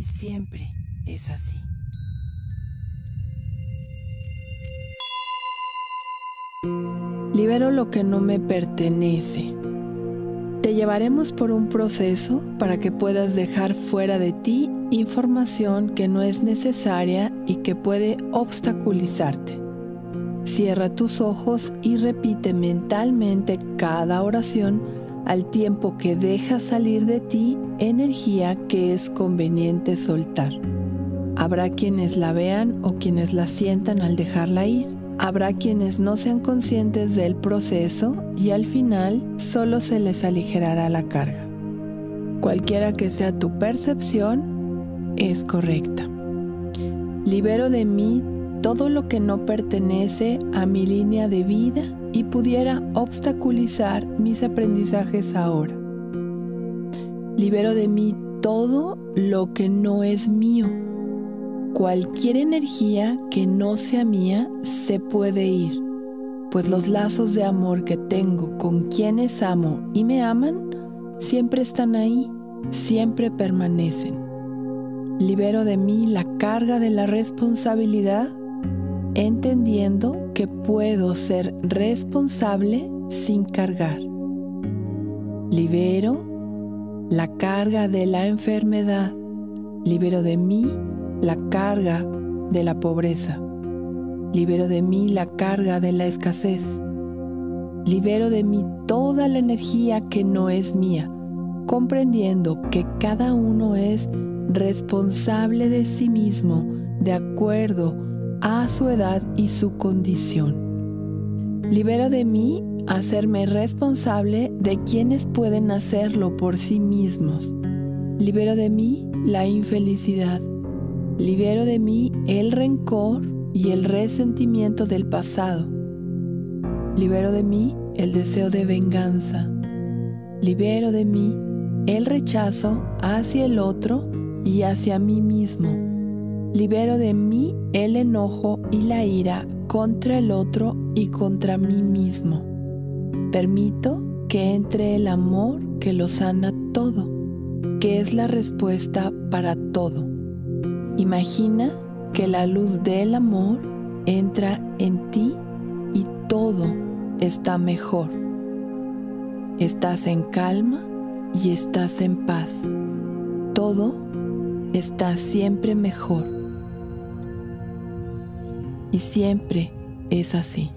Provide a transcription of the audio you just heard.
siempre es así. Libero lo que no me pertenece. Te llevaremos por un proceso para que puedas dejar fuera de ti información que no es necesaria y que puede obstaculizarte. Cierra tus ojos y repite mentalmente cada oración al tiempo que dejas salir de ti energía que es conveniente soltar. Habrá quienes la vean o quienes la sientan al dejarla ir. Habrá quienes no sean conscientes del proceso y al final solo se les aligerará la carga. Cualquiera que sea tu percepción, es correcta. Libero de mí todo lo que no pertenece a mi línea de vida y pudiera obstaculizar mis aprendizajes ahora. Libero de mí todo lo que no es mío. Cualquier energía que no sea mía se puede ir, pues los lazos de amor que tengo con quienes amo y me aman siempre están ahí, siempre permanecen. Libero de mí la carga de la responsabilidad entendiendo que puedo ser responsable sin cargar. Libero la carga de la enfermedad. Libero de mí la carga de la pobreza. Libero de mí la carga de la escasez. Libero de mí toda la energía que no es mía, comprendiendo que cada uno es responsable de sí mismo de acuerdo a su edad y su condición. Libero de mí hacerme responsable de quienes pueden hacerlo por sí mismos. Libero de mí la infelicidad. Libero de mí el rencor y el resentimiento del pasado. Libero de mí el deseo de venganza. Libero de mí el rechazo hacia el otro y hacia mí mismo Libero de mí el enojo y la ira contra el otro y contra mí mismo. Permito que entre el amor que lo sana todo, que es la respuesta para todo. Imagina que la luz del amor entra en ti y todo está mejor. Estás en calma y estás en paz. Todo está siempre mejor y siempre es así.